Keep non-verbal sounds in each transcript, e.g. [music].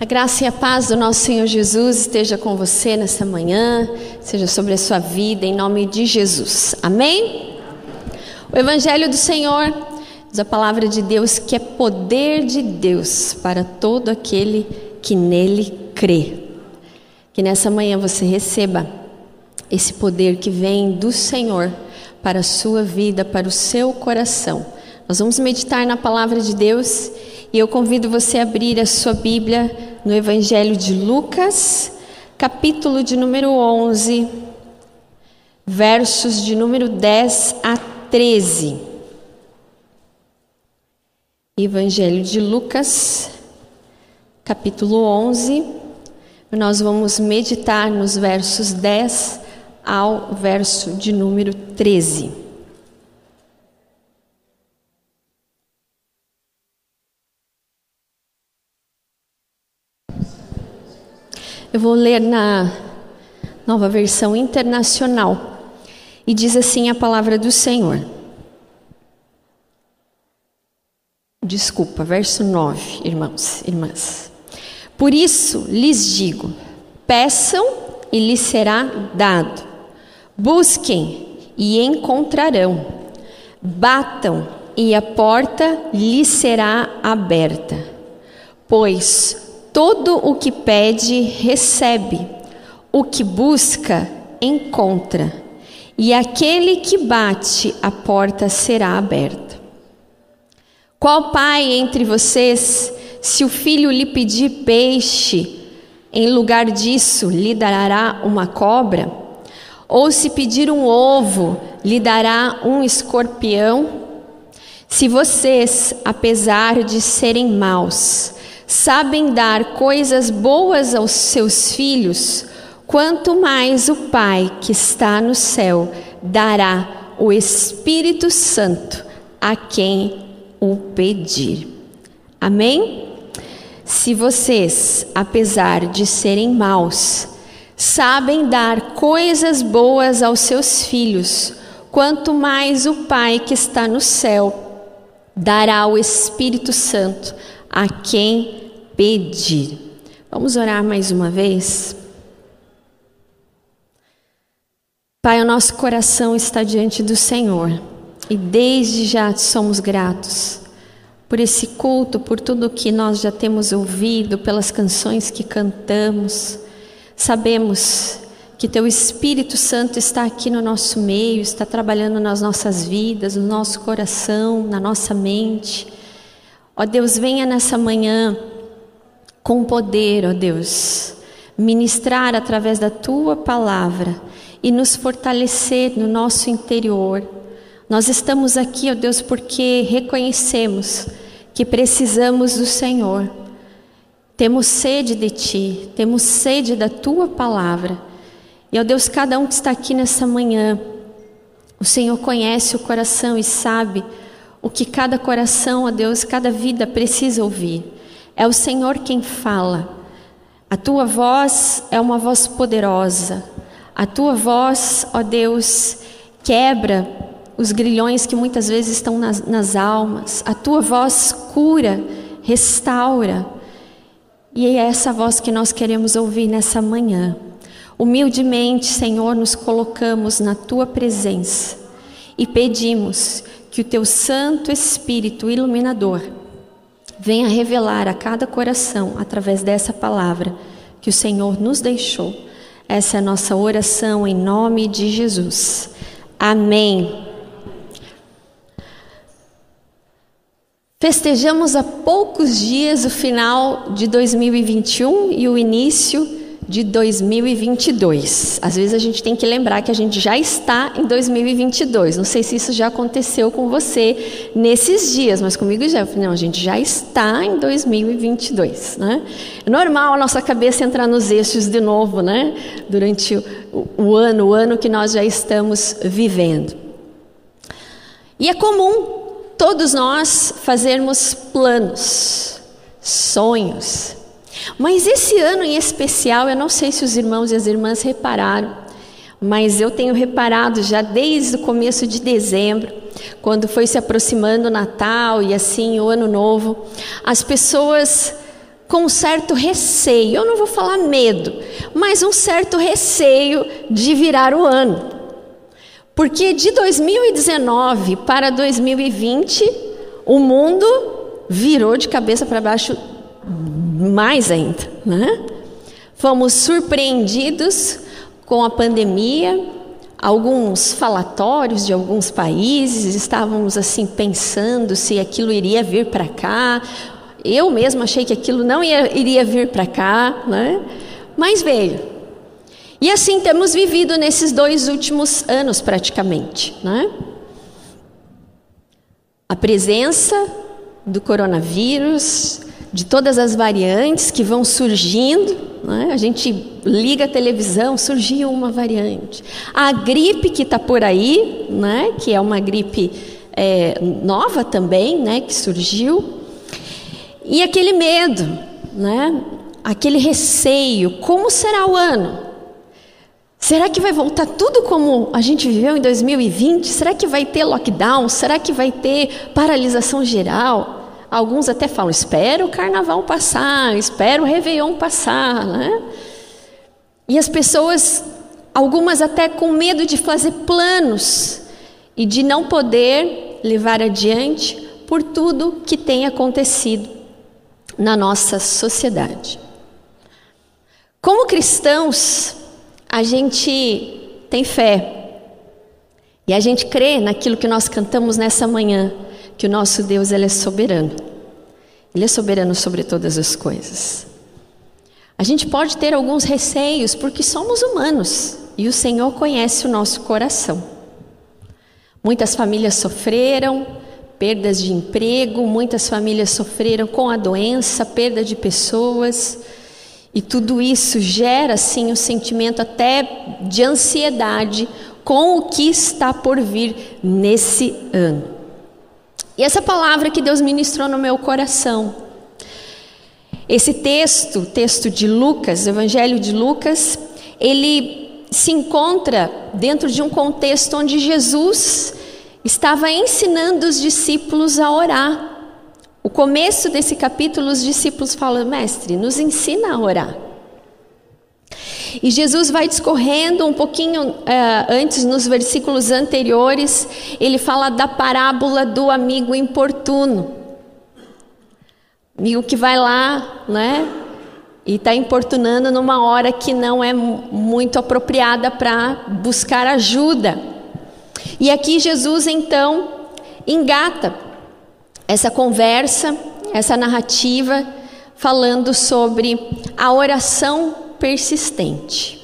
A graça e a paz do nosso Senhor Jesus esteja com você nessa manhã, seja sobre a sua vida, em nome de Jesus. Amém? O Evangelho do Senhor diz a palavra de Deus que é poder de Deus para todo aquele que nele crê. Que nessa manhã você receba esse poder que vem do Senhor para a sua vida, para o seu coração. Nós vamos meditar na palavra de Deus e eu convido você a abrir a sua Bíblia no Evangelho de Lucas, capítulo de número 11, versos de número 10 a 13. Evangelho de Lucas, capítulo 11, nós vamos meditar nos versos 10 ao verso de número 13. Eu vou ler na nova versão internacional. E diz assim a palavra do Senhor. Desculpa, verso 9, irmãos, irmãs. Por isso lhes digo: peçam e lhes será dado. Busquem e encontrarão. Batam e a porta lhes será aberta. Pois Todo o que pede, recebe, o que busca, encontra, e aquele que bate, a porta será aberta. Qual pai entre vocês, se o filho lhe pedir peixe, em lugar disso lhe dará uma cobra? Ou se pedir um ovo, lhe dará um escorpião? Se vocês, apesar de serem maus, sabem dar coisas boas aos seus filhos, quanto mais o Pai que está no céu dará o Espírito Santo a quem o pedir. Amém? Se vocês, apesar de serem maus, sabem dar coisas boas aos seus filhos, quanto mais o Pai que está no céu dará o Espírito Santo a quem pedir. Vamos orar mais uma vez? Pai, o nosso coração está diante do Senhor e desde já somos gratos por esse culto, por tudo que nós já temos ouvido, pelas canções que cantamos. Sabemos que Teu Espírito Santo está aqui no nosso meio, está trabalhando nas nossas vidas, no nosso coração, na nossa mente. Ó Deus, venha nessa manhã com poder, ó Deus, ministrar através da tua palavra e nos fortalecer no nosso interior. Nós estamos aqui, ó Deus, porque reconhecemos que precisamos do Senhor. Temos sede de ti, temos sede da tua palavra. E, ó Deus, cada um que está aqui nessa manhã, o Senhor conhece o coração e sabe o que cada coração, ó Deus, cada vida precisa ouvir. É o Senhor quem fala. A tua voz é uma voz poderosa. A tua voz, ó Deus, quebra os grilhões que muitas vezes estão nas, nas almas. A tua voz cura, restaura. E é essa voz que nós queremos ouvir nessa manhã. Humildemente, Senhor, nos colocamos na tua presença e pedimos que o teu Santo Espírito iluminador venha revelar a cada coração, através dessa palavra que o Senhor nos deixou. Essa é a nossa oração em nome de Jesus. Amém. Festejamos há poucos dias o final de 2021 e o início de 2022. Às vezes a gente tem que lembrar que a gente já está em 2022. Não sei se isso já aconteceu com você nesses dias, mas comigo já. Não, a gente já está em 2022, né? É normal a nossa cabeça entrar nos eixos de novo, né? Durante o, o ano, o ano que nós já estamos vivendo. E é comum todos nós fazermos planos, sonhos, mas esse ano em especial, eu não sei se os irmãos e as irmãs repararam, mas eu tenho reparado já desde o começo de dezembro, quando foi se aproximando o Natal e assim o Ano Novo, as pessoas com um certo receio. Eu não vou falar medo, mas um certo receio de virar o ano. Porque de 2019 para 2020, o mundo virou de cabeça para baixo mais ainda, né? Fomos surpreendidos com a pandemia, alguns falatórios de alguns países, estávamos assim pensando se aquilo iria vir para cá. Eu mesma achei que aquilo não ia, iria vir para cá, né? mas veio. E assim temos vivido nesses dois últimos anos, praticamente. Né? A presença do coronavírus, de todas as variantes que vão surgindo, né? a gente liga a televisão, surgiu uma variante. A gripe que está por aí, né? que é uma gripe é, nova também, né? que surgiu. E aquele medo, né? aquele receio: como será o ano? Será que vai voltar tudo como a gente viveu em 2020? Será que vai ter lockdown? Será que vai ter paralisação geral? Alguns até falam: espera o carnaval passar, espera o Réveillon passar, né? E as pessoas, algumas até com medo de fazer planos e de não poder levar adiante por tudo que tem acontecido na nossa sociedade. Como cristãos, a gente tem fé. E a gente crê naquilo que nós cantamos nessa manhã, que o nosso Deus ele é soberano. Ele é soberano sobre todas as coisas. A gente pode ter alguns receios porque somos humanos e o Senhor conhece o nosso coração. Muitas famílias sofreram perdas de emprego, muitas famílias sofreram com a doença, perda de pessoas. E tudo isso gera, sim, um sentimento até de ansiedade com o que está por vir nesse ano. E essa palavra que Deus ministrou no meu coração, esse texto, texto de Lucas, Evangelho de Lucas, ele se encontra dentro de um contexto onde Jesus estava ensinando os discípulos a orar. O começo desse capítulo, os discípulos falam: Mestre, nos ensina a orar. E Jesus vai discorrendo um pouquinho é, antes, nos versículos anteriores, ele fala da parábola do amigo importuno. Amigo que vai lá, né? E está importunando numa hora que não é muito apropriada para buscar ajuda. E aqui Jesus então engata essa conversa, essa narrativa, falando sobre a oração persistente.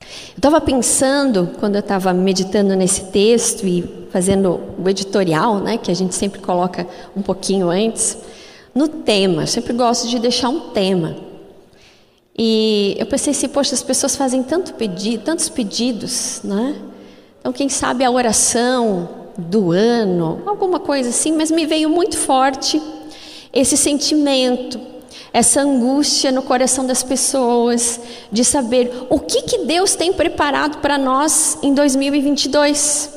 Eu estava pensando, quando eu estava meditando nesse texto e fazendo o editorial, né, que a gente sempre coloca um pouquinho antes, no tema. Eu sempre gosto de deixar um tema. E eu pensei assim, poxa, as pessoas fazem tanto pedido, tantos pedidos, né? Então, quem sabe a oração do ano, alguma coisa assim, mas me veio muito forte esse sentimento, essa angústia no coração das pessoas de saber o que, que Deus tem preparado para nós em 2022.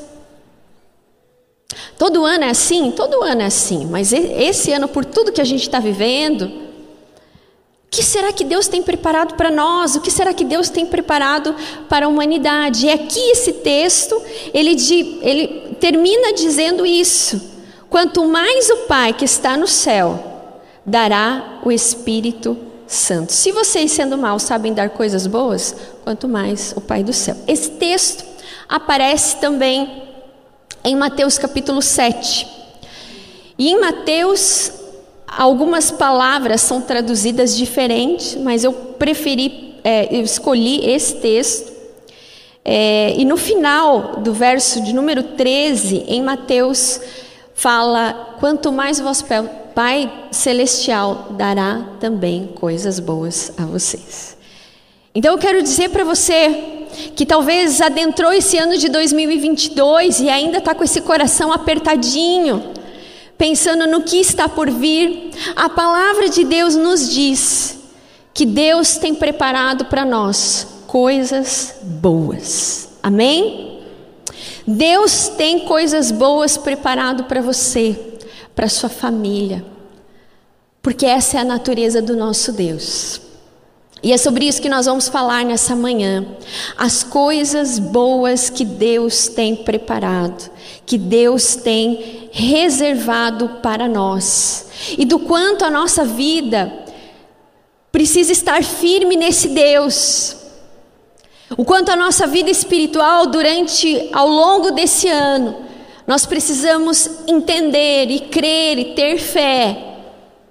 Todo ano é assim? Todo ano é assim, mas esse ano, por tudo que a gente está vivendo, o que será que Deus tem preparado para nós? O que será que Deus tem preparado para a humanidade? E aqui esse texto, ele, ele termina dizendo isso: quanto mais o Pai que está no céu dará o Espírito Santo. Se vocês, sendo maus, sabem dar coisas boas, quanto mais o Pai do céu. Esse texto aparece também em Mateus capítulo 7. E em Mateus Algumas palavras são traduzidas diferentes, mas eu preferi, é, eu escolhi esse texto. É, e no final do verso de número 13, em Mateus, fala: Quanto mais vosso Pai Celestial dará também coisas boas a vocês. Então eu quero dizer para você que talvez adentrou esse ano de 2022 e ainda está com esse coração apertadinho, pensando no que está por vir, a palavra de Deus nos diz que Deus tem preparado para nós coisas boas. Amém? Deus tem coisas boas preparado para você, para sua família, Porque essa é a natureza do nosso Deus. E é sobre isso que nós vamos falar nessa manhã. As coisas boas que Deus tem preparado, que Deus tem reservado para nós. E do quanto a nossa vida precisa estar firme nesse Deus. O quanto a nossa vida espiritual durante ao longo desse ano, nós precisamos entender e crer e ter fé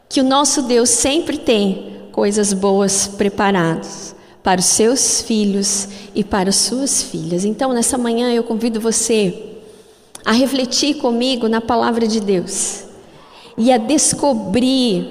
que o nosso Deus sempre tem coisas boas preparadas para os seus filhos e para as suas filhas. Então, nessa manhã eu convido você a refletir comigo na palavra de Deus e a descobrir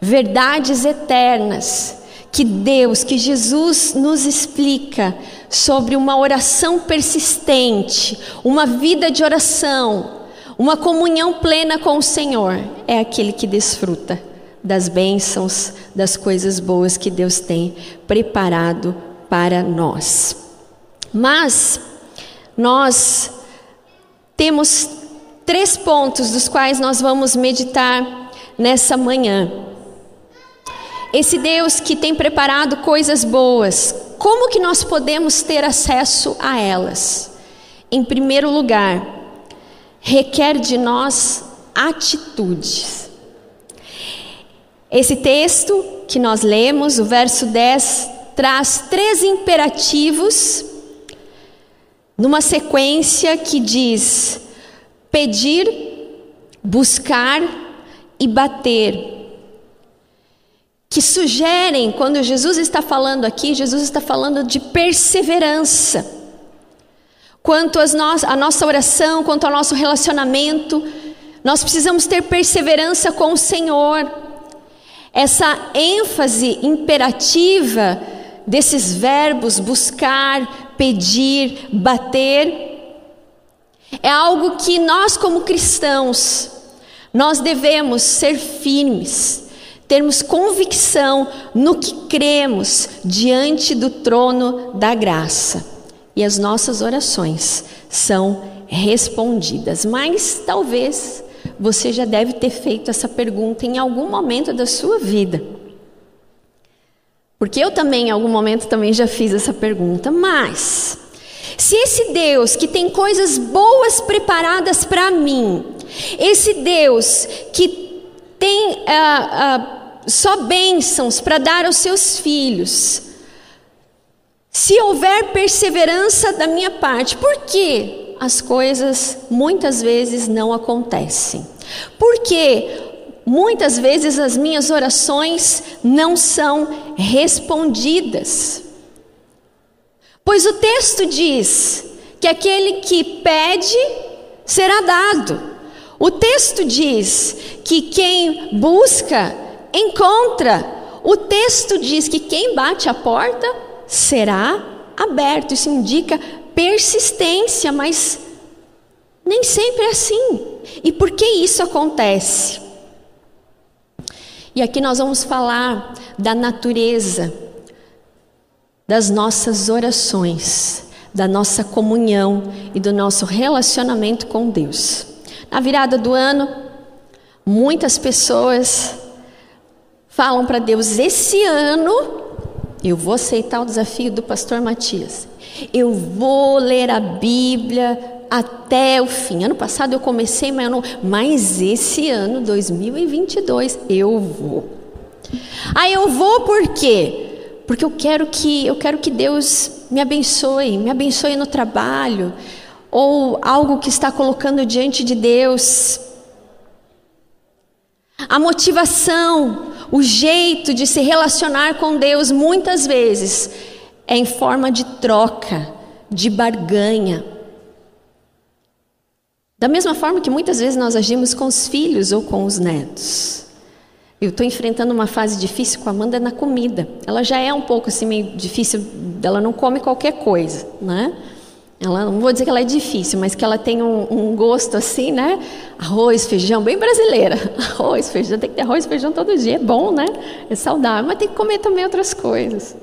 verdades eternas que Deus, que Jesus nos explica sobre uma oração persistente, uma vida de oração, uma comunhão plena com o Senhor, é aquele que desfruta das bênçãos, das coisas boas que Deus tem preparado para nós. Mas nós temos três pontos dos quais nós vamos meditar nessa manhã. Esse Deus que tem preparado coisas boas, como que nós podemos ter acesso a elas? Em primeiro lugar, requer de nós atitudes. Esse texto que nós lemos, o verso 10, traz três imperativos numa sequência que diz: pedir, buscar e bater. Que sugerem, quando Jesus está falando aqui, Jesus está falando de perseverança. Quanto à nossa oração, quanto ao nosso relacionamento, nós precisamos ter perseverança com o Senhor. Essa ênfase imperativa desses verbos buscar, pedir, bater, é algo que nós como cristãos nós devemos ser firmes, termos convicção no que cremos diante do trono da graça. E as nossas orações são respondidas. Mas talvez você já deve ter feito essa pergunta em algum momento da sua vida. Porque eu também, em algum momento, também já fiz essa pergunta. Mas, se esse Deus que tem coisas boas preparadas para mim, esse Deus que tem ah, ah, só bênçãos para dar aos seus filhos, se houver perseverança da minha parte, por que as coisas muitas vezes não acontecem? Porque muitas vezes as minhas orações não são respondidas. Pois o texto diz que aquele que pede será dado. O texto diz que quem busca encontra. O texto diz que quem bate a porta será aberto. Isso indica persistência, mas nem sempre é assim. E por que isso acontece? E aqui nós vamos falar da natureza das nossas orações, da nossa comunhão e do nosso relacionamento com Deus. Na virada do ano, muitas pessoas falam para Deus: esse ano eu vou aceitar o desafio do pastor Matias. Eu vou ler a Bíblia até o fim. Ano passado eu comecei, mas, não, mas esse ano, 2022, eu vou. Aí eu vou por quê? Porque eu quero que eu quero que Deus me abençoe, me abençoe no trabalho, ou algo que está colocando diante de Deus. A motivação, o jeito de se relacionar com Deus muitas vezes é em forma de troca, de barganha. Da mesma forma que muitas vezes nós agimos com os filhos ou com os netos. Eu estou enfrentando uma fase difícil com a Amanda na comida. Ela já é um pouco assim meio difícil, ela não come qualquer coisa, né? Ela, não vou dizer que ela é difícil, mas que ela tem um, um, gosto assim, né? Arroz, feijão, bem brasileira. [laughs] Arroz, feijão, tem que ter arroz, feijão todo dia, é bom, né? É saudável, mas tem que comer também outras coisas.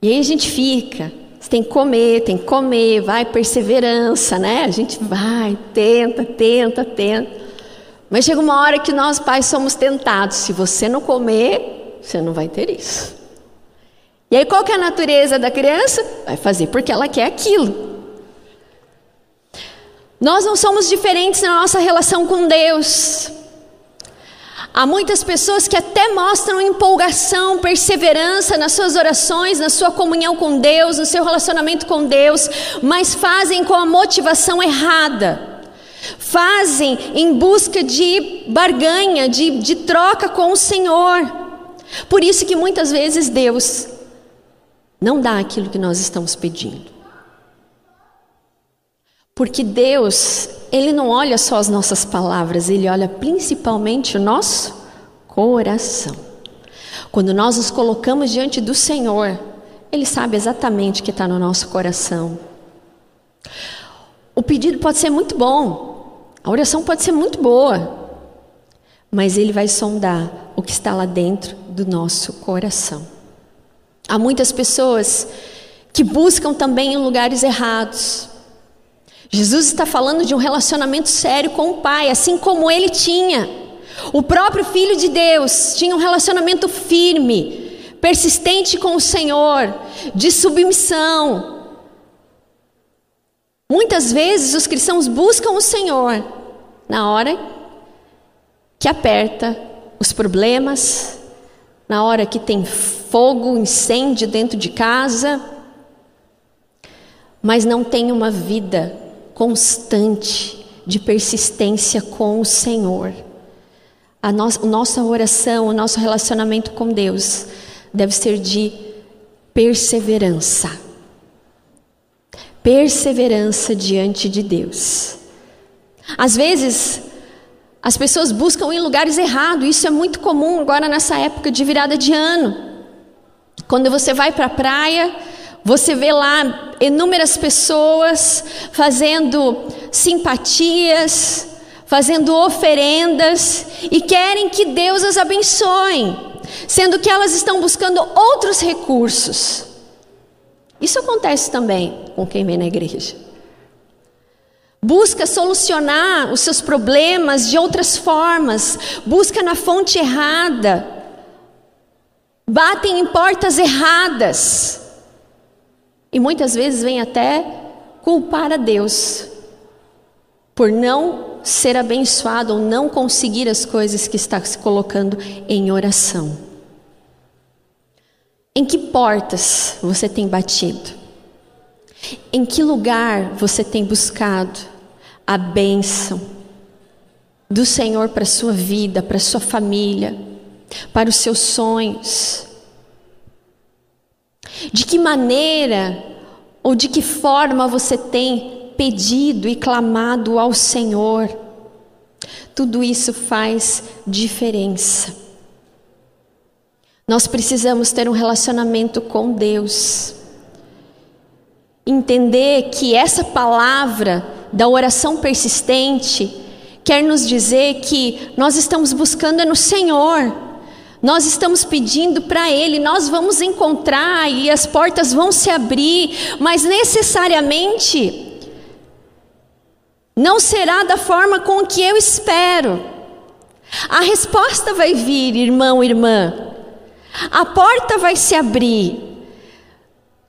E aí a gente fica, você tem que comer, tem que comer, vai, perseverança, né? A gente vai, tenta, tenta, tenta. Mas chega uma hora que nós pais somos tentados. Se você não comer, você não vai ter isso. E aí qual que é a natureza da criança? Vai fazer porque ela quer aquilo. Nós não somos diferentes na nossa relação com Deus. Há muitas pessoas que até mostram empolgação, perseverança nas suas orações, na sua comunhão com Deus, no seu relacionamento com Deus, mas fazem com a motivação errada. Fazem em busca de barganha, de, de troca com o Senhor. Por isso que muitas vezes Deus não dá aquilo que nós estamos pedindo. Porque Deus, Ele não olha só as nossas palavras, Ele olha principalmente o nosso coração. Quando nós nos colocamos diante do Senhor, Ele sabe exatamente o que está no nosso coração. O pedido pode ser muito bom, a oração pode ser muito boa, mas Ele vai sondar o que está lá dentro do nosso coração. Há muitas pessoas que buscam também em lugares errados. Jesus está falando de um relacionamento sério com o Pai, assim como ele tinha. O próprio Filho de Deus tinha um relacionamento firme, persistente com o Senhor, de submissão. Muitas vezes os cristãos buscam o Senhor na hora que aperta os problemas, na hora que tem fogo, incêndio dentro de casa, mas não tem uma vida constante de persistência com o Senhor. A nossa, nossa oração, o nosso relacionamento com Deus deve ser de perseverança. Perseverança diante de Deus. Às vezes, as pessoas buscam em lugares errados, isso é muito comum agora nessa época de virada de ano. Quando você vai para a praia, você vê lá inúmeras pessoas fazendo simpatias, fazendo oferendas e querem que Deus as abençoe, sendo que elas estão buscando outros recursos. Isso acontece também com quem vem na igreja. Busca solucionar os seus problemas de outras formas, busca na fonte errada batem em portas erradas e muitas vezes vêm até culpar a Deus por não ser abençoado ou não conseguir as coisas que está se colocando em oração. Em que portas você tem batido? Em que lugar você tem buscado a bênção do Senhor para a sua vida, para a sua família? para os seus sonhos? De que maneira ou de que forma você tem pedido e clamado ao Senhor? Tudo isso faz diferença. Nós precisamos ter um relacionamento com Deus. Entender que essa palavra da oração persistente quer nos dizer que nós estamos buscando é no Senhor. Nós estamos pedindo para Ele, nós vamos encontrar e as portas vão se abrir, mas necessariamente não será da forma com que eu espero. A resposta vai vir, irmão, irmã. A porta vai se abrir.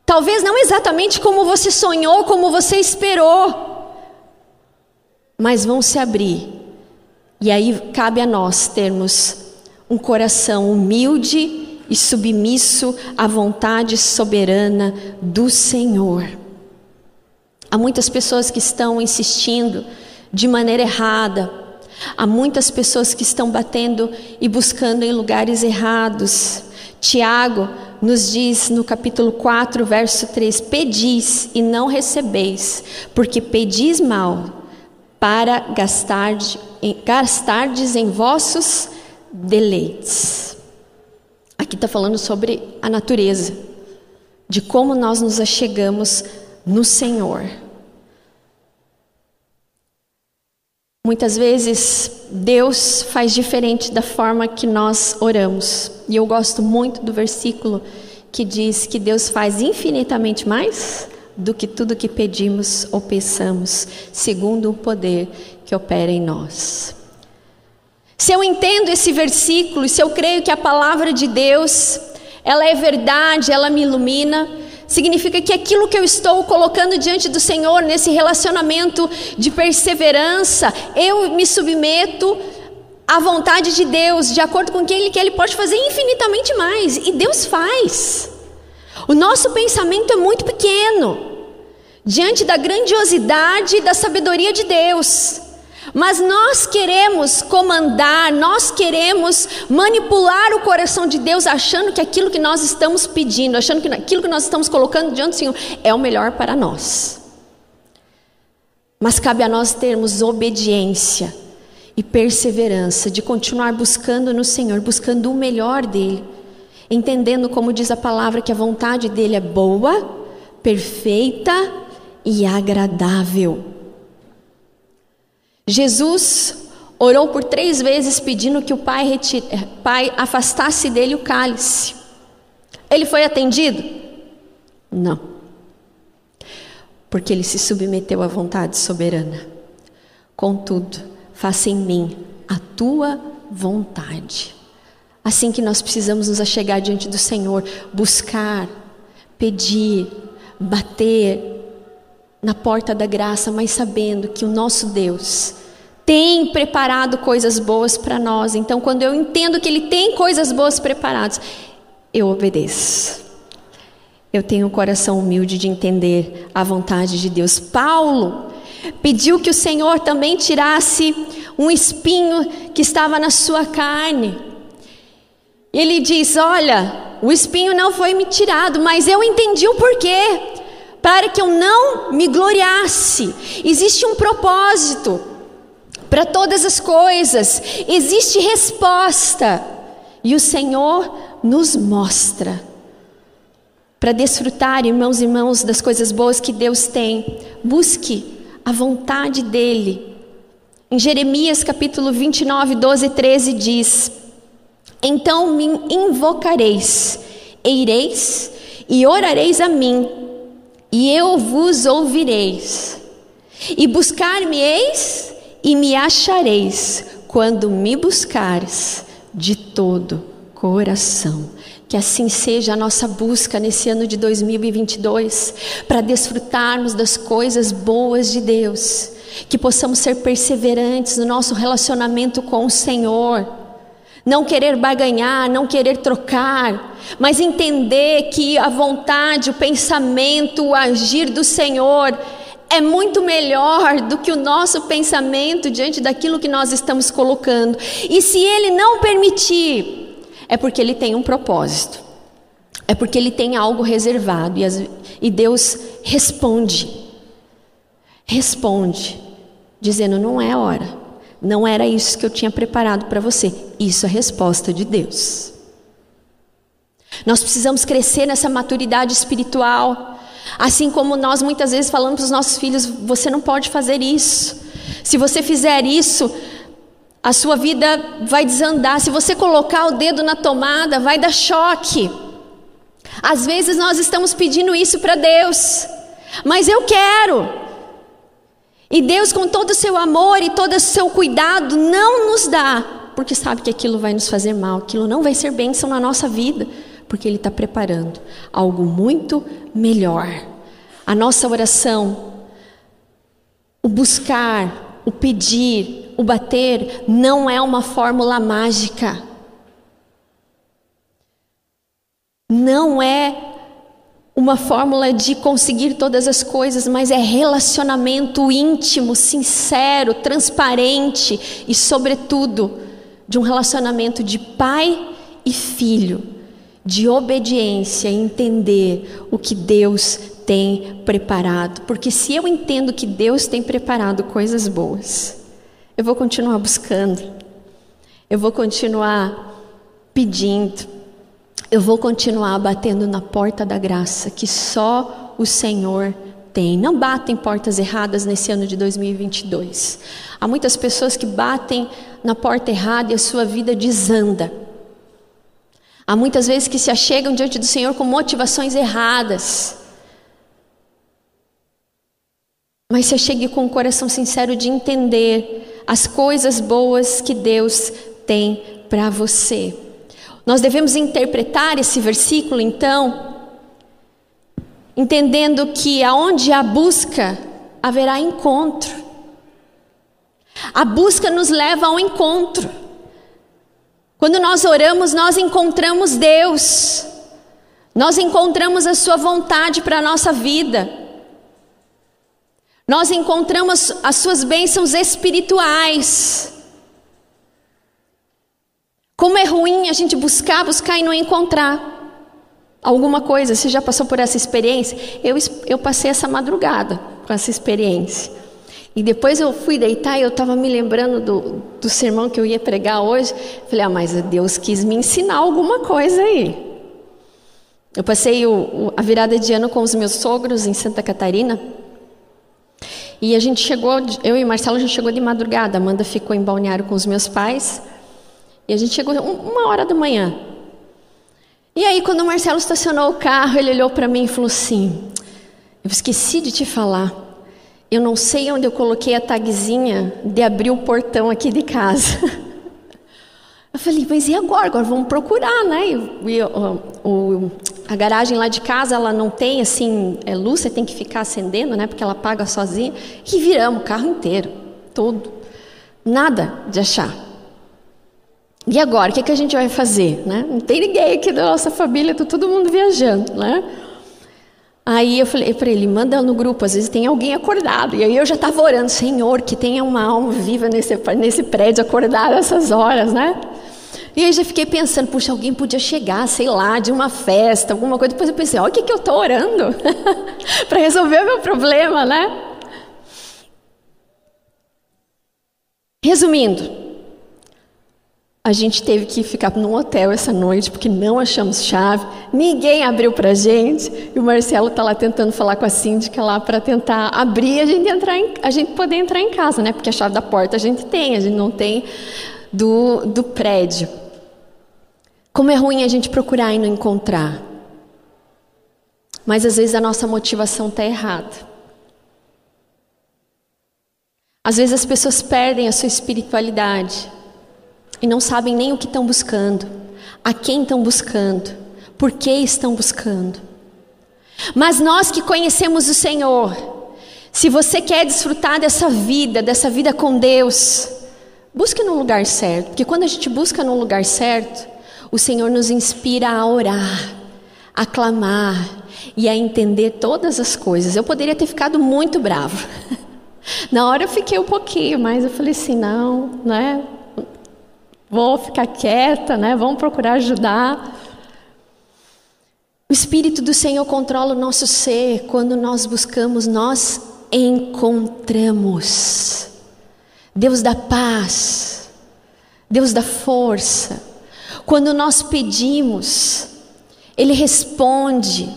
Talvez não exatamente como você sonhou, como você esperou, mas vão se abrir. E aí cabe a nós termos um coração humilde e submisso à vontade soberana do Senhor. Há muitas pessoas que estão insistindo de maneira errada, há muitas pessoas que estão batendo e buscando em lugares errados. Tiago nos diz no capítulo 4, verso 3: Pedis e não recebeis, porque pedis mal, para gastar, gastardes em vossos deleites. Aqui está falando sobre a natureza, de como nós nos achegamos no Senhor. Muitas vezes Deus faz diferente da forma que nós oramos. E eu gosto muito do versículo que diz que Deus faz infinitamente mais do que tudo que pedimos ou pensamos, segundo o poder que opera em nós. Se eu entendo esse versículo, se eu creio que a palavra de Deus, ela é verdade, ela me ilumina, significa que aquilo que eu estou colocando diante do Senhor nesse relacionamento de perseverança, eu me submeto à vontade de Deus, de acordo com quem Ele quer, Ele pode fazer infinitamente mais, e Deus faz. O nosso pensamento é muito pequeno, diante da grandiosidade e da sabedoria de Deus. Mas nós queremos comandar, nós queremos manipular o coração de Deus, achando que aquilo que nós estamos pedindo, achando que aquilo que nós estamos colocando diante do Senhor é o melhor para nós. Mas cabe a nós termos obediência e perseverança de continuar buscando no Senhor, buscando o melhor dele, entendendo, como diz a palavra, que a vontade dele é boa, perfeita e agradável. Jesus orou por três vezes pedindo que o pai, retire, pai afastasse dele o cálice. Ele foi atendido? Não. Porque ele se submeteu à vontade soberana. Contudo, faça em mim a tua vontade. Assim que nós precisamos nos achegar diante do Senhor, buscar, pedir, bater, na porta da graça, mas sabendo que o nosso Deus tem preparado coisas boas para nós. Então, quando eu entendo que Ele tem coisas boas preparadas, eu obedeço. Eu tenho um coração humilde de entender a vontade de Deus. Paulo pediu que o Senhor também tirasse um espinho que estava na sua carne. Ele diz: Olha, o espinho não foi me tirado, mas eu entendi o porquê para que eu não me gloriasse. Existe um propósito para todas as coisas, existe resposta, e o Senhor nos mostra. Para desfrutar, irmãos e irmãos, das coisas boas que Deus tem, busque a vontade dEle. Em Jeremias capítulo 29, 12 e 13 diz: Então me invocareis, e ireis e orareis a mim, e eu vos ouvireis, e buscar-me-eis e me achareis, quando me buscares de todo coração. Que assim seja a nossa busca nesse ano de 2022, para desfrutarmos das coisas boas de Deus, que possamos ser perseverantes no nosso relacionamento com o Senhor não querer barganhar, não querer trocar, mas entender que a vontade, o pensamento, o agir do Senhor é muito melhor do que o nosso pensamento diante daquilo que nós estamos colocando. E se Ele não permitir, é porque Ele tem um propósito, é porque Ele tem algo reservado, e, as, e Deus responde, responde, dizendo: não é hora. Não era isso que eu tinha preparado para você. Isso é resposta de Deus. Nós precisamos crescer nessa maturidade espiritual. Assim como nós muitas vezes falamos para os nossos filhos: você não pode fazer isso. Se você fizer isso, a sua vida vai desandar. Se você colocar o dedo na tomada, vai dar choque. Às vezes nós estamos pedindo isso para Deus, mas eu quero. E Deus, com todo o seu amor e todo o seu cuidado, não nos dá, porque sabe que aquilo vai nos fazer mal, aquilo não vai ser bênção na nossa vida, porque Ele está preparando algo muito melhor. A nossa oração, o buscar, o pedir, o bater, não é uma fórmula mágica. Não é uma fórmula de conseguir todas as coisas, mas é relacionamento íntimo, sincero, transparente e, sobretudo, de um relacionamento de pai e filho, de obediência, entender o que Deus tem preparado. Porque se eu entendo que Deus tem preparado coisas boas, eu vou continuar buscando, eu vou continuar pedindo, eu vou continuar batendo na porta da graça que só o Senhor tem. Não batem portas erradas nesse ano de 2022. Há muitas pessoas que batem na porta errada e a sua vida desanda. Há muitas vezes que se achegam diante do Senhor com motivações erradas. Mas se achegue com um coração sincero de entender as coisas boas que Deus tem para você. Nós devemos interpretar esse versículo, então, entendendo que aonde há busca, haverá encontro. A busca nos leva ao encontro. Quando nós oramos, nós encontramos Deus, nós encontramos a Sua vontade para a nossa vida, nós encontramos as Suas bênçãos espirituais. Como é ruim a gente buscar, buscar e não encontrar alguma coisa. Você já passou por essa experiência? Eu, eu passei essa madrugada com essa experiência. E depois eu fui deitar e eu estava me lembrando do, do sermão que eu ia pregar hoje. Falei, ah, mas Deus quis me ensinar alguma coisa aí. Eu passei o, o, a virada de ano com os meus sogros em Santa Catarina. E a gente chegou, eu e Marcelo, a gente chegou de madrugada. Amanda ficou em balneário com os meus pais. E a gente chegou uma hora da manhã. E aí, quando o Marcelo estacionou o carro, ele olhou para mim e falou assim: Eu esqueci de te falar. Eu não sei onde eu coloquei a tagzinha de abrir o portão aqui de casa. [laughs] Eu falei, mas e agora? Agora vamos procurar, né? E, o, o, a garagem lá de casa, ela não tem assim, é luz, você tem que ficar acendendo, né? Porque ela paga sozinha. E viramos o carro inteiro, todo. Nada de achar. E agora, o que, que a gente vai fazer? Né? Não tem ninguém aqui da nossa família, está todo mundo viajando, né? Aí eu falei para ele, manda no grupo, às vezes tem alguém acordado. E aí eu já estava orando, Senhor, que tenha uma alma viva nesse, nesse prédio acordado essas horas, né? E aí já fiquei pensando, puxa, alguém podia chegar, sei lá, de uma festa, alguma coisa. Depois eu pensei, olha o que, que eu estou orando [laughs] para resolver o meu problema, né? Resumindo, a gente teve que ficar num hotel essa noite porque não achamos chave, ninguém abriu para gente e o Marcelo está lá tentando falar com a síndica lá para tentar abrir a gente entrar em, a gente poder entrar em casa, né? Porque a chave da porta a gente tem, a gente não tem do, do prédio. Como é ruim a gente procurar e não encontrar. Mas às vezes a nossa motivação está errada. Às vezes as pessoas perdem a sua espiritualidade e não sabem nem o que estão buscando, a quem estão buscando, por que estão buscando. Mas nós que conhecemos o Senhor, se você quer desfrutar dessa vida, dessa vida com Deus, busque no lugar certo, porque quando a gente busca no lugar certo, o Senhor nos inspira a orar, a clamar e a entender todas as coisas. Eu poderia ter ficado muito bravo. [laughs] Na hora eu fiquei um pouquinho, mas eu falei assim, não, né? Vou ficar quieta, né? Vamos procurar ajudar. O Espírito do Senhor controla o nosso ser. Quando nós buscamos, nós encontramos. Deus da paz, Deus da força. Quando nós pedimos, Ele responde,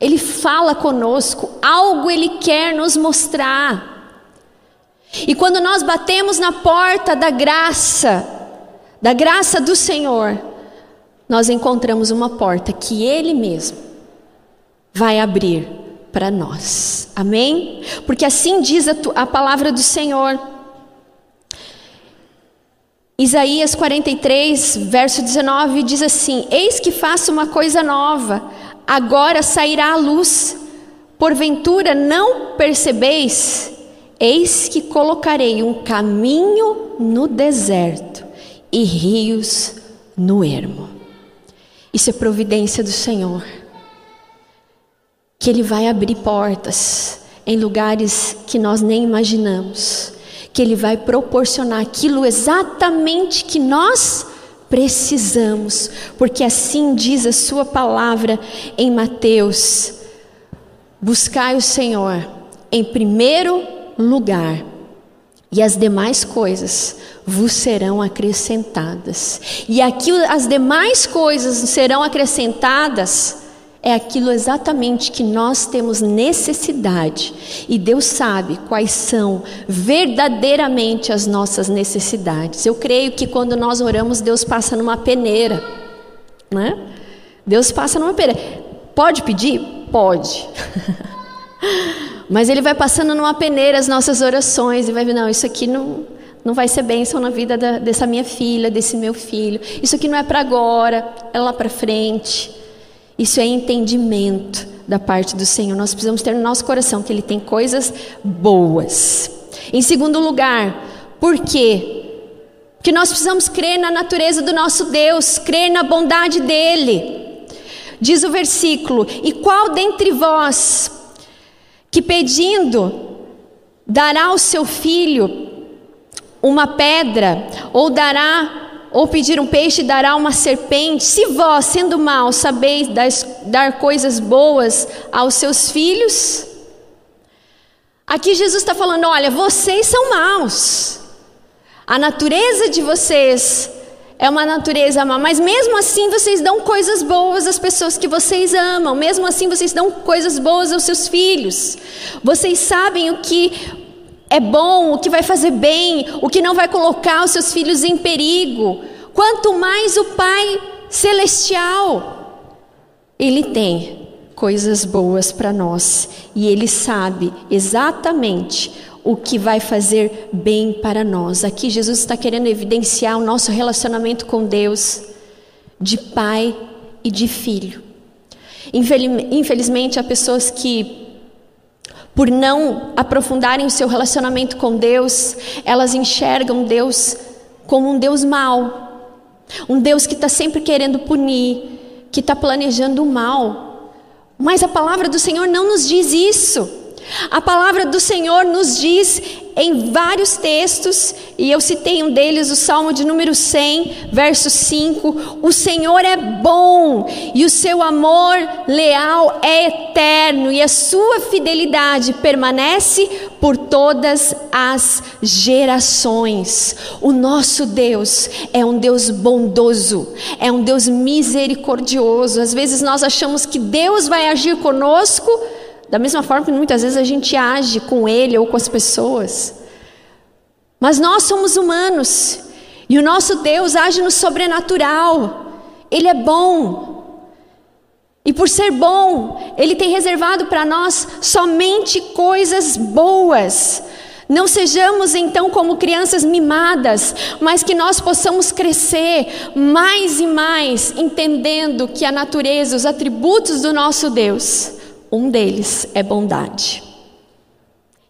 Ele fala conosco, algo Ele quer nos mostrar. E quando nós batemos na porta da graça, da graça do Senhor, nós encontramos uma porta que Ele mesmo vai abrir para nós. Amém? Porque assim diz a, a palavra do Senhor. Isaías 43, verso 19 diz assim: Eis que faço uma coisa nova, agora sairá a luz. Porventura não percebeis? Eis que colocarei um caminho no deserto e rios no ermo. Isso é providência do Senhor. Que Ele vai abrir portas em lugares que nós nem imaginamos. Que Ele vai proporcionar aquilo exatamente que nós precisamos. Porque assim diz a Sua palavra em Mateus: Buscai o Senhor em primeiro lugar, e as demais coisas vos serão acrescentadas. E aqui as demais coisas serão acrescentadas é aquilo exatamente que nós temos necessidade. E Deus sabe quais são verdadeiramente as nossas necessidades. Eu creio que quando nós oramos, Deus passa numa peneira, né? Deus passa numa peneira. Pode pedir? Pode. [laughs] Mas ele vai passando numa peneira as nossas orações e vai ver, não, isso aqui não não vai ser bênção na vida da, dessa minha filha, desse meu filho. Isso aqui não é para agora, é lá para frente. Isso é entendimento da parte do Senhor. Nós precisamos ter no nosso coração que Ele tem coisas boas. Em segundo lugar, por quê? Porque nós precisamos crer na natureza do nosso Deus, crer na bondade dEle. Diz o versículo: E qual dentre vós que pedindo dará ao seu filho uma pedra, ou dará ou pedir um peixe dará uma serpente, se vós, sendo maus, sabeis dar coisas boas aos seus filhos? Aqui Jesus está falando: olha, vocês são maus, a natureza de vocês é uma natureza má, mas mesmo assim vocês dão coisas boas às pessoas que vocês amam, mesmo assim vocês dão coisas boas aos seus filhos. Vocês sabem o que é bom, o que vai fazer bem, o que não vai colocar os seus filhos em perigo. Quanto mais o Pai celestial, ele tem coisas boas para nós e ele sabe exatamente o que vai fazer bem para nós. Aqui Jesus está querendo evidenciar o nosso relacionamento com Deus, de pai e de filho. Infelizmente, há pessoas que, por não aprofundarem o seu relacionamento com Deus, elas enxergam Deus como um Deus mau, um Deus que está sempre querendo punir, que está planejando o mal. Mas a palavra do Senhor não nos diz isso. A palavra do Senhor nos diz em vários textos, e eu citei um deles, o Salmo de número 100, verso 5: O Senhor é bom, e o seu amor leal é eterno, e a sua fidelidade permanece por todas as gerações. O nosso Deus é um Deus bondoso, é um Deus misericordioso. Às vezes nós achamos que Deus vai agir conosco da mesma forma que muitas vezes a gente age com ele ou com as pessoas. Mas nós somos humanos e o nosso Deus age no sobrenatural. Ele é bom. E por ser bom, ele tem reservado para nós somente coisas boas. Não sejamos então como crianças mimadas, mas que nós possamos crescer mais e mais, entendendo que a natureza, os atributos do nosso Deus um deles é bondade.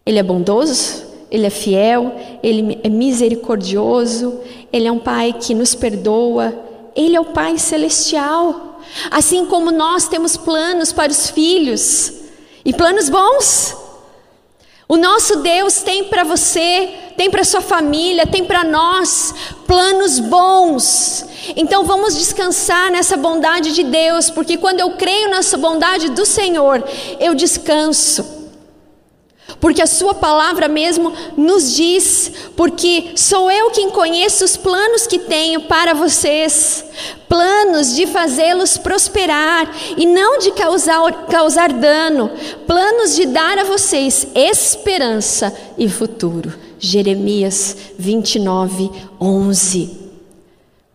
Ele é bondoso, ele é fiel, ele é misericordioso, ele é um pai que nos perdoa, ele é o pai celestial. Assim como nós temos planos para os filhos e planos bons. O nosso Deus tem para você, tem para sua família, tem para nós planos bons. Então vamos descansar nessa bondade de Deus, porque quando eu creio nessa bondade do Senhor, eu descanso. Porque a sua palavra mesmo nos diz, porque sou eu quem conheço os planos que tenho para vocês, planos de fazê-los prosperar e não de causar, causar dano, planos de dar a vocês esperança e futuro. Jeremias 29, 11.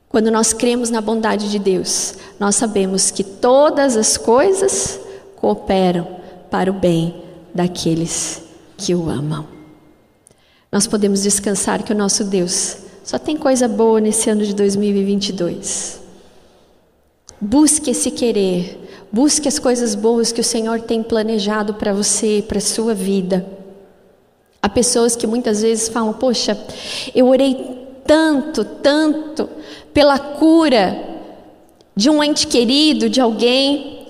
Quando nós cremos na bondade de Deus, nós sabemos que todas as coisas cooperam para o bem daqueles que o amam. Nós podemos descansar que o nosso Deus só tem coisa boa nesse ano de 2022. Busque esse querer, busque as coisas boas que o Senhor tem planejado para você, para a sua vida. Há pessoas que muitas vezes falam: Poxa, eu orei tanto, tanto pela cura de um ente querido, de alguém.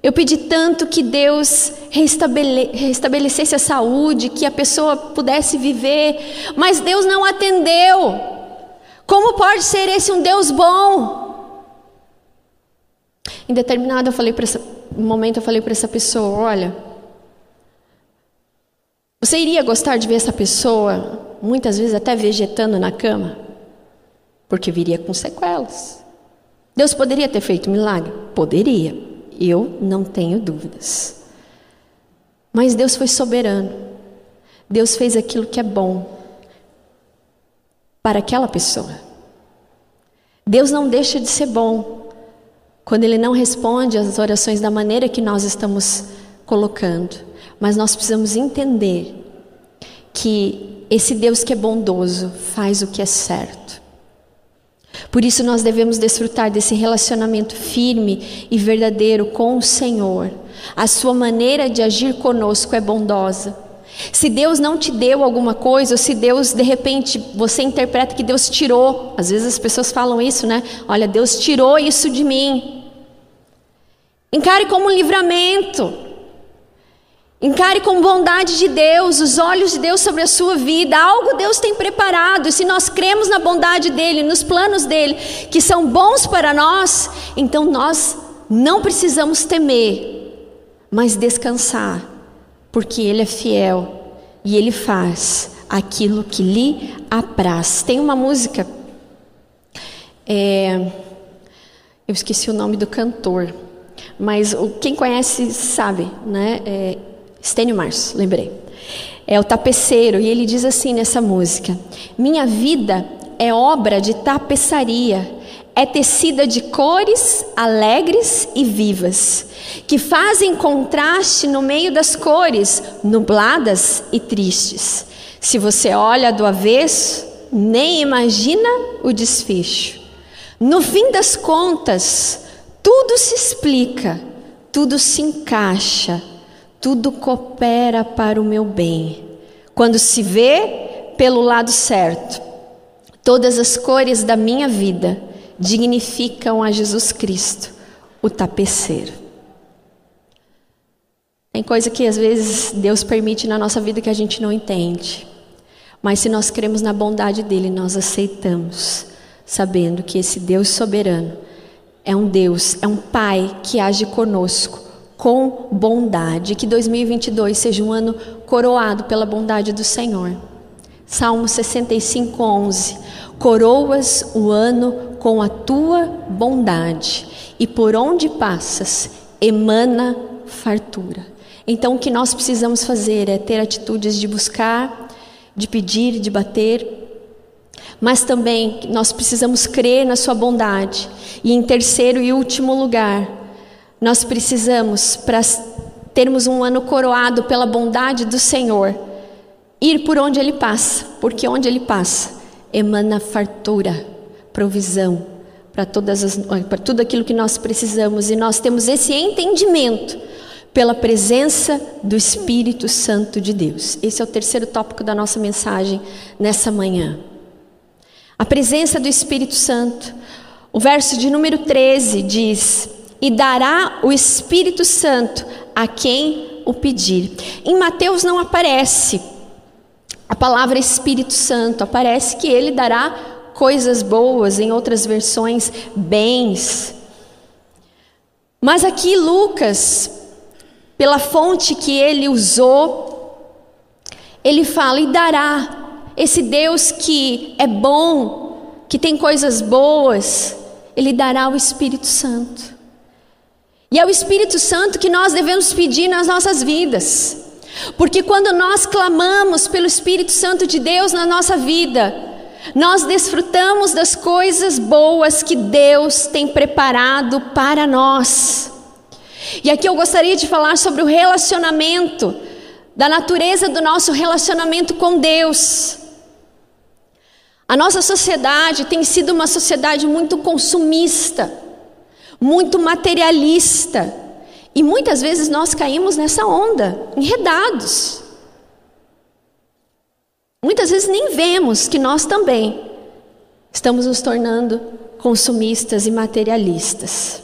Eu pedi tanto que Deus restabele restabelecesse a saúde, que a pessoa pudesse viver, mas Deus não atendeu. Como pode ser esse um Deus bom? Em determinado eu falei essa momento eu falei para essa pessoa, olha, você iria gostar de ver essa pessoa muitas vezes até vegetando na cama? porque viria com sequelas. Deus poderia ter feito milagre? Poderia. Eu não tenho dúvidas. Mas Deus foi soberano. Deus fez aquilo que é bom para aquela pessoa. Deus não deixa de ser bom quando Ele não responde às orações da maneira que nós estamos colocando. Mas nós precisamos entender que esse Deus que é bondoso faz o que é certo. Por isso nós devemos desfrutar desse relacionamento firme e verdadeiro com o Senhor. A sua maneira de agir conosco é bondosa. Se Deus não te deu alguma coisa, ou se Deus, de repente, você interpreta que Deus tirou, às vezes as pessoas falam isso, né? Olha, Deus tirou isso de mim. Encare como um livramento. Encare com bondade de Deus, os olhos de Deus sobre a sua vida. Algo Deus tem preparado. Se nós cremos na bondade dele, nos planos dele, que são bons para nós, então nós não precisamos temer, mas descansar, porque ele é fiel e ele faz aquilo que lhe apraz. Tem uma música, é, eu esqueci o nome do cantor, mas quem conhece sabe, né? É, Stênio Mars, lembrei. É o tapeceiro, e ele diz assim nessa música: Minha vida é obra de tapeçaria, é tecida de cores alegres e vivas, que fazem contraste no meio das cores nubladas e tristes. Se você olha do avesso, nem imagina o desfecho. No fim das contas, tudo se explica, tudo se encaixa tudo coopera para o meu bem. Quando se vê pelo lado certo, todas as cores da minha vida dignificam a Jesus Cristo, o tapeceiro. Tem coisa que às vezes Deus permite na nossa vida que a gente não entende. Mas se nós cremos na bondade dele, nós aceitamos, sabendo que esse Deus soberano é um Deus, é um Pai que age conosco com bondade. Que 2022 seja um ano coroado pela bondade do Senhor. Salmo 65, 11. Coroas o ano com a tua bondade, e por onde passas, emana fartura. Então, o que nós precisamos fazer é ter atitudes de buscar, de pedir, de bater, mas também nós precisamos crer na Sua bondade. E em terceiro e último lugar, nós precisamos, para termos um ano coroado pela bondade do Senhor, ir por onde Ele passa, porque onde Ele passa emana fartura, provisão para todas as, para tudo aquilo que nós precisamos e nós temos esse entendimento pela presença do Espírito Santo de Deus. Esse é o terceiro tópico da nossa mensagem nessa manhã. A presença do Espírito Santo. O verso de número 13 diz: e dará o Espírito Santo a quem o pedir. Em Mateus não aparece a palavra Espírito Santo, aparece que ele dará coisas boas, em outras versões, bens. Mas aqui Lucas, pela fonte que ele usou, ele fala e dará. Esse Deus que é bom, que tem coisas boas, ele dará o Espírito Santo. E é o Espírito Santo que nós devemos pedir nas nossas vidas. Porque quando nós clamamos pelo Espírito Santo de Deus na nossa vida, nós desfrutamos das coisas boas que Deus tem preparado para nós. E aqui eu gostaria de falar sobre o relacionamento, da natureza do nosso relacionamento com Deus. A nossa sociedade tem sido uma sociedade muito consumista muito materialista. E muitas vezes nós caímos nessa onda, enredados. Muitas vezes nem vemos que nós também estamos nos tornando consumistas e materialistas.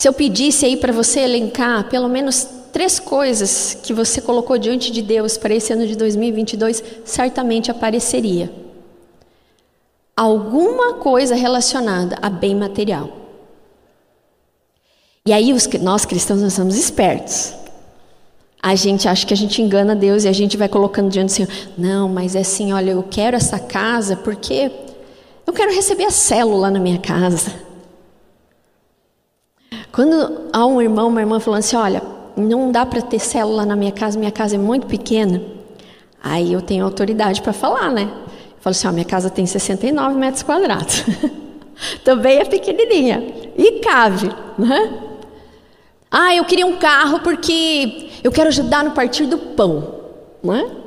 Se eu pedisse aí para você elencar pelo menos três coisas que você colocou diante de Deus para esse ano de 2022, certamente apareceria alguma coisa relacionada a bem material. E aí os, nós cristãos nós somos espertos. A gente acha que a gente engana Deus e a gente vai colocando diante do Senhor. Não, mas é assim, olha, eu quero essa casa porque eu quero receber a célula na minha casa. Quando há um irmão, uma irmã falando assim, olha, não dá para ter célula na minha casa, minha casa é muito pequena. Aí eu tenho autoridade para falar, né? Falou assim: ó, minha casa tem 69 metros quadrados. [laughs] Também é pequenininha. E cabe, né? Ah, eu queria um carro porque eu quero ajudar no partir do pão.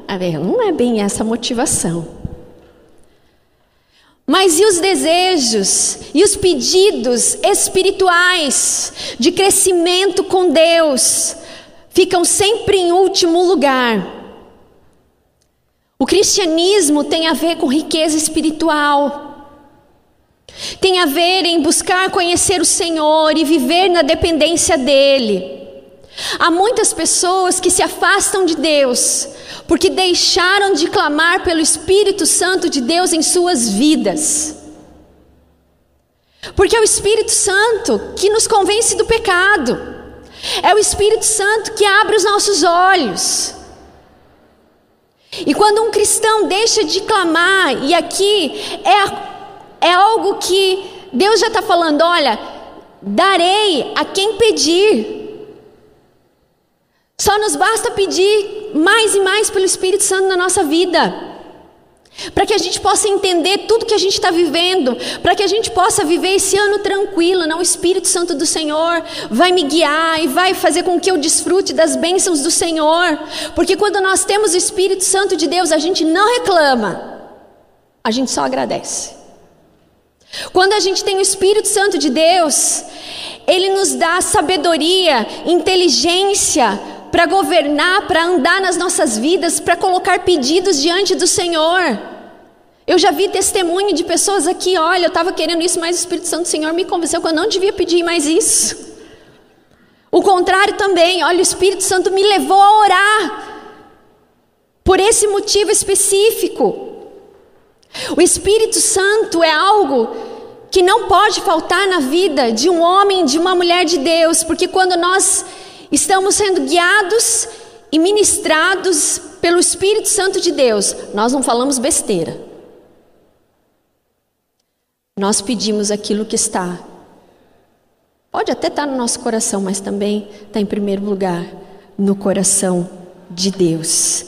É? Ver, não é bem essa a motivação. Mas e os desejos e os pedidos espirituais de crescimento com Deus ficam sempre em último lugar. O cristianismo tem a ver com riqueza espiritual. Tem a ver em buscar conhecer o Senhor e viver na dependência dEle. Há muitas pessoas que se afastam de Deus porque deixaram de clamar pelo Espírito Santo de Deus em suas vidas. Porque é o Espírito Santo que nos convence do pecado, é o Espírito Santo que abre os nossos olhos. E quando um cristão deixa de clamar, e aqui é, é algo que Deus já está falando: olha, darei a quem pedir. Só nos basta pedir mais e mais pelo Espírito Santo na nossa vida. Para que a gente possa entender tudo que a gente está vivendo, para que a gente possa viver esse ano tranquilo, não? O Espírito Santo do Senhor vai me guiar e vai fazer com que eu desfrute das bênçãos do Senhor, porque quando nós temos o Espírito Santo de Deus, a gente não reclama, a gente só agradece. Quando a gente tem o Espírito Santo de Deus, ele nos dá sabedoria, inteligência, para governar, para andar nas nossas vidas, para colocar pedidos diante do Senhor. Eu já vi testemunho de pessoas aqui, olha, eu estava querendo isso, mas o Espírito Santo do Senhor me convenceu que eu não devia pedir mais isso. O contrário também, olha, o Espírito Santo me levou a orar por esse motivo específico. O Espírito Santo é algo que não pode faltar na vida de um homem, de uma mulher de Deus, porque quando nós estamos sendo guiados e ministrados pelo Espírito Santo de Deus, nós não falamos besteira. Nós pedimos aquilo que está. Pode até estar no nosso coração, mas também está em primeiro lugar no coração de Deus.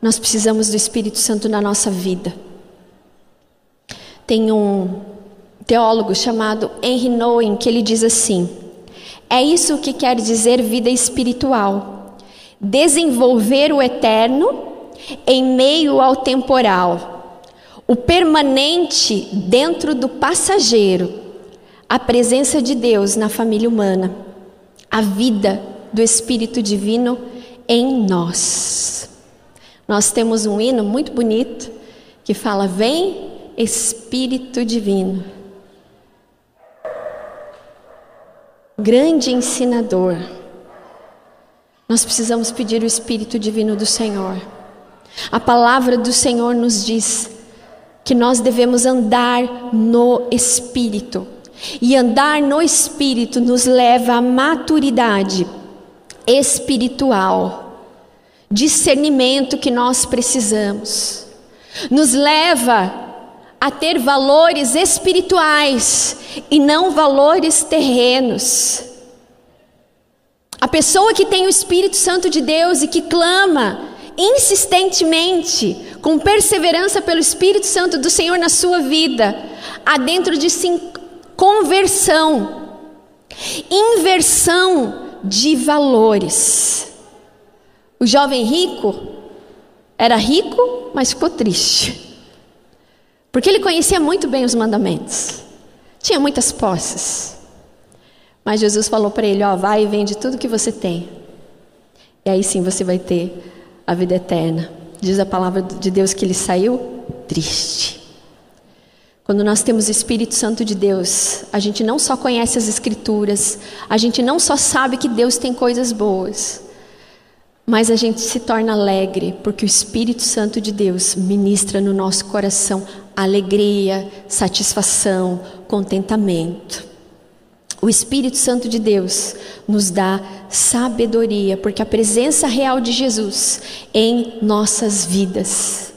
Nós precisamos do Espírito Santo na nossa vida. Tem um teólogo chamado Henry Nouwen que ele diz assim: é isso que quer dizer vida espiritual. Desenvolver o eterno em meio ao temporal. O permanente dentro do passageiro. A presença de Deus na família humana. A vida do Espírito Divino em nós. Nós temos um hino muito bonito que fala: Vem Espírito Divino. Grande ensinador. Nós precisamos pedir o Espírito Divino do Senhor. A palavra do Senhor nos diz que nós devemos andar no Espírito. E andar no Espírito nos leva à maturidade espiritual, discernimento que nós precisamos. Nos leva a ter valores espirituais e não valores terrenos. A pessoa que tem o Espírito Santo de Deus e que clama insistentemente, com perseverança pelo Espírito Santo do Senhor na sua vida, há dentro de si conversão, inversão de valores. O jovem rico era rico, mas ficou triste. Porque ele conhecia muito bem os mandamentos. Tinha muitas posses. Mas Jesus falou para ele: Ó, vai e vende tudo que você tem. E aí sim você vai ter a vida eterna. Diz a palavra de Deus que ele saiu triste. Quando nós temos o Espírito Santo de Deus, a gente não só conhece as Escrituras, a gente não só sabe que Deus tem coisas boas, mas a gente se torna alegre, porque o Espírito Santo de Deus ministra no nosso coração alegria, satisfação, contentamento. O Espírito Santo de Deus nos dá sabedoria, porque a presença real de Jesus em nossas vidas.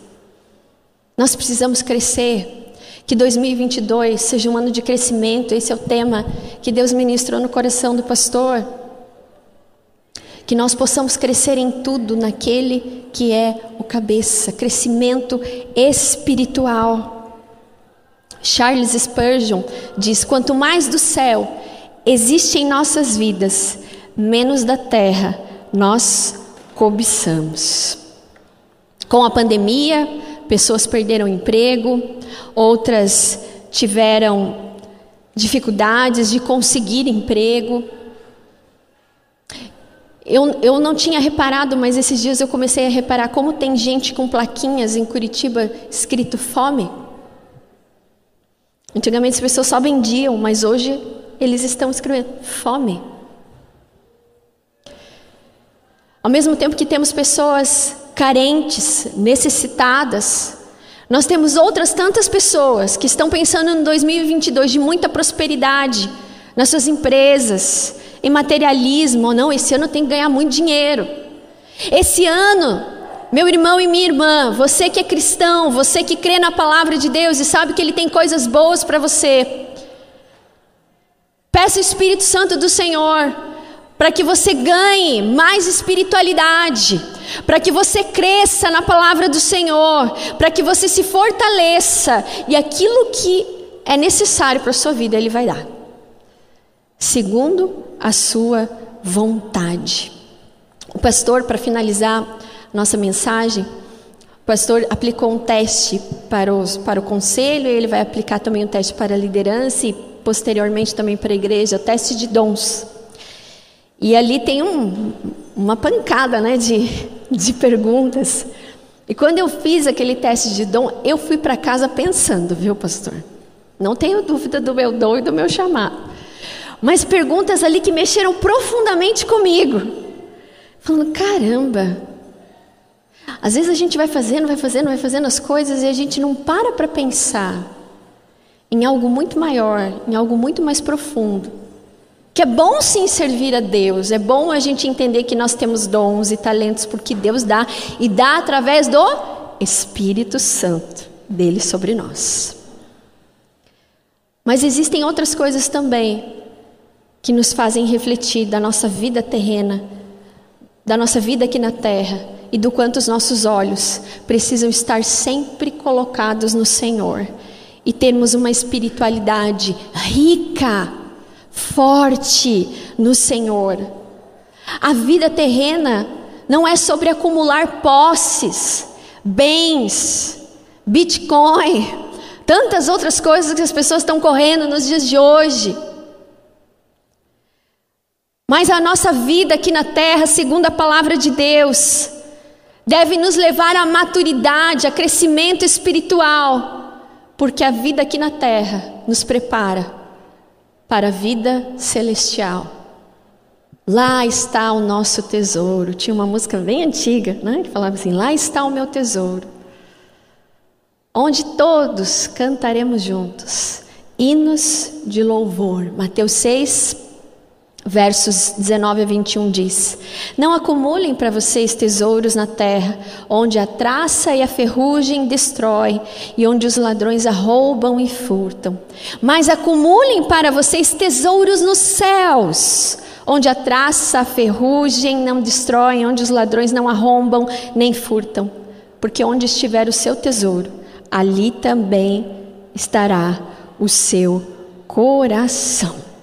Nós precisamos crescer. Que 2022 seja um ano de crescimento, esse é o tema que Deus ministrou no coração do pastor que nós possamos crescer em tudo naquele que é o cabeça, crescimento espiritual. Charles Spurgeon diz: quanto mais do céu existe em nossas vidas, menos da terra nós cobiçamos. Com a pandemia, pessoas perderam emprego, outras tiveram dificuldades de conseguir emprego. Eu, eu não tinha reparado, mas esses dias eu comecei a reparar como tem gente com plaquinhas em Curitiba escrito fome. Antigamente as pessoas só vendiam, mas hoje eles estão escrevendo fome. Ao mesmo tempo que temos pessoas carentes, necessitadas, nós temos outras tantas pessoas que estão pensando no 2022 de muita prosperidade nas suas empresas, em materialismo, ou não, esse ano tenho que ganhar muito dinheiro. Esse ano, meu irmão e minha irmã, você que é cristão, você que crê na palavra de Deus e sabe que Ele tem coisas boas para você, peça o Espírito Santo do Senhor para que você ganhe mais espiritualidade, para que você cresça na palavra do Senhor, para que você se fortaleça e aquilo que é necessário para a sua vida Ele vai dar, segundo a sua vontade. O pastor, para finalizar nossa mensagem, o pastor aplicou um teste para, os, para o conselho, ele vai aplicar também um teste para a liderança e posteriormente também para a igreja, o teste de dons. E ali tem um, uma pancada né, de, de perguntas. E quando eu fiz aquele teste de dom, eu fui para casa pensando, viu, pastor? Não tenho dúvida do meu dom e do meu chamado. Mas perguntas ali que mexeram profundamente comigo. Falando, caramba. Às vezes a gente vai fazendo, vai fazendo, vai fazendo as coisas e a gente não para para pensar em algo muito maior, em algo muito mais profundo. Que é bom sim servir a Deus, é bom a gente entender que nós temos dons e talentos porque Deus dá e dá através do Espírito Santo dele sobre nós. Mas existem outras coisas também que nos fazem refletir da nossa vida terrena, da nossa vida aqui na terra e do quanto os nossos olhos precisam estar sempre colocados no Senhor e termos uma espiritualidade rica forte no Senhor. A vida terrena não é sobre acumular posses, bens, Bitcoin, tantas outras coisas que as pessoas estão correndo nos dias de hoje. Mas a nossa vida aqui na terra, segundo a palavra de Deus, deve nos levar à maturidade, a crescimento espiritual, porque a vida aqui na terra nos prepara para a vida celestial. Lá está o nosso tesouro. Tinha uma música bem antiga, né, que falava assim: Lá está o meu tesouro, onde todos cantaremos juntos hinos de louvor. Mateus 6, Versos 19 a 21 diz: Não acumulem para vocês tesouros na terra, onde a traça e a ferrugem destrói, e onde os ladrões arrombam e furtam. Mas acumulem para vocês tesouros nos céus, onde a traça, a ferrugem não destroem, onde os ladrões não arrombam nem furtam. Porque onde estiver o seu tesouro, ali também estará o seu coração.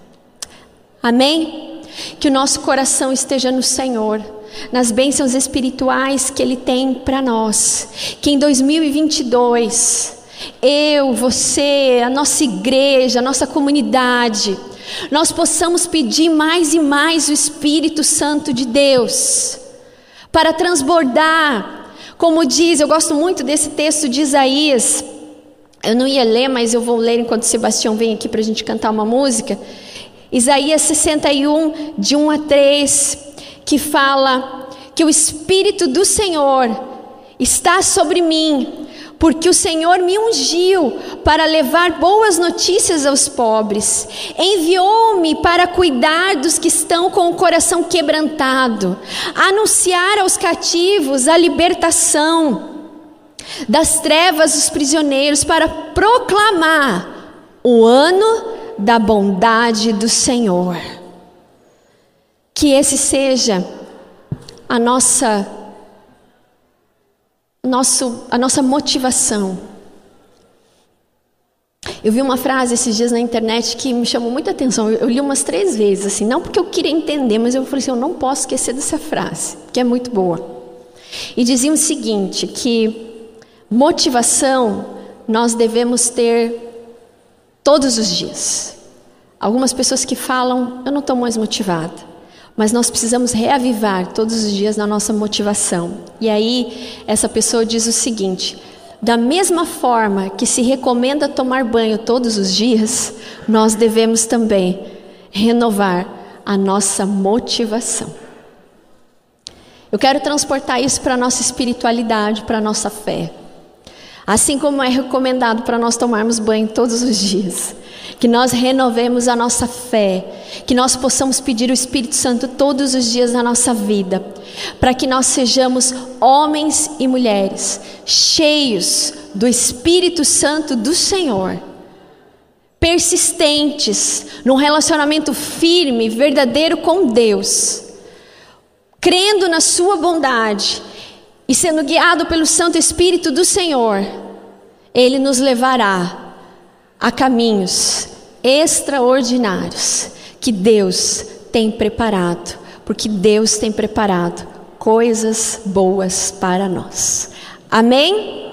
Amém? Que o nosso coração esteja no Senhor, nas bênçãos espirituais que Ele tem para nós. Que em 2022, eu, você, a nossa igreja, a nossa comunidade, nós possamos pedir mais e mais o Espírito Santo de Deus para transbordar. Como diz, eu gosto muito desse texto de Isaías. Eu não ia ler, mas eu vou ler enquanto Sebastião vem aqui para a gente cantar uma música. Isaías 61, de 1 a 3, que fala que o Espírito do Senhor está sobre mim, porque o Senhor me ungiu para levar boas notícias aos pobres, enviou-me para cuidar dos que estão com o coração quebrantado, anunciar aos cativos a libertação, das trevas os prisioneiros, para proclamar o ano da bondade do Senhor. Que esse seja a nossa nosso, a nossa motivação. Eu vi uma frase esses dias na internet que me chamou muita atenção. Eu, eu li umas três vezes, assim, não porque eu queria entender, mas eu falei assim: eu não posso esquecer dessa frase, que é muito boa. E diziam o seguinte: que motivação nós devemos ter todos os dias. Algumas pessoas que falam, eu não estou mais motivada, mas nós precisamos reavivar todos os dias na nossa motivação. E aí, essa pessoa diz o seguinte: da mesma forma que se recomenda tomar banho todos os dias, nós devemos também renovar a nossa motivação. Eu quero transportar isso para a nossa espiritualidade, para a nossa fé. Assim como é recomendado para nós tomarmos banho todos os dias, que nós renovemos a nossa fé, que nós possamos pedir o Espírito Santo todos os dias na nossa vida, para que nós sejamos homens e mulheres cheios do Espírito Santo do Senhor, persistentes num relacionamento firme, verdadeiro com Deus, crendo na Sua bondade e sendo guiado pelo Santo Espírito do Senhor, Ele nos levará a caminhos extraordinários que Deus tem preparado, porque Deus tem preparado coisas boas para nós. Amém?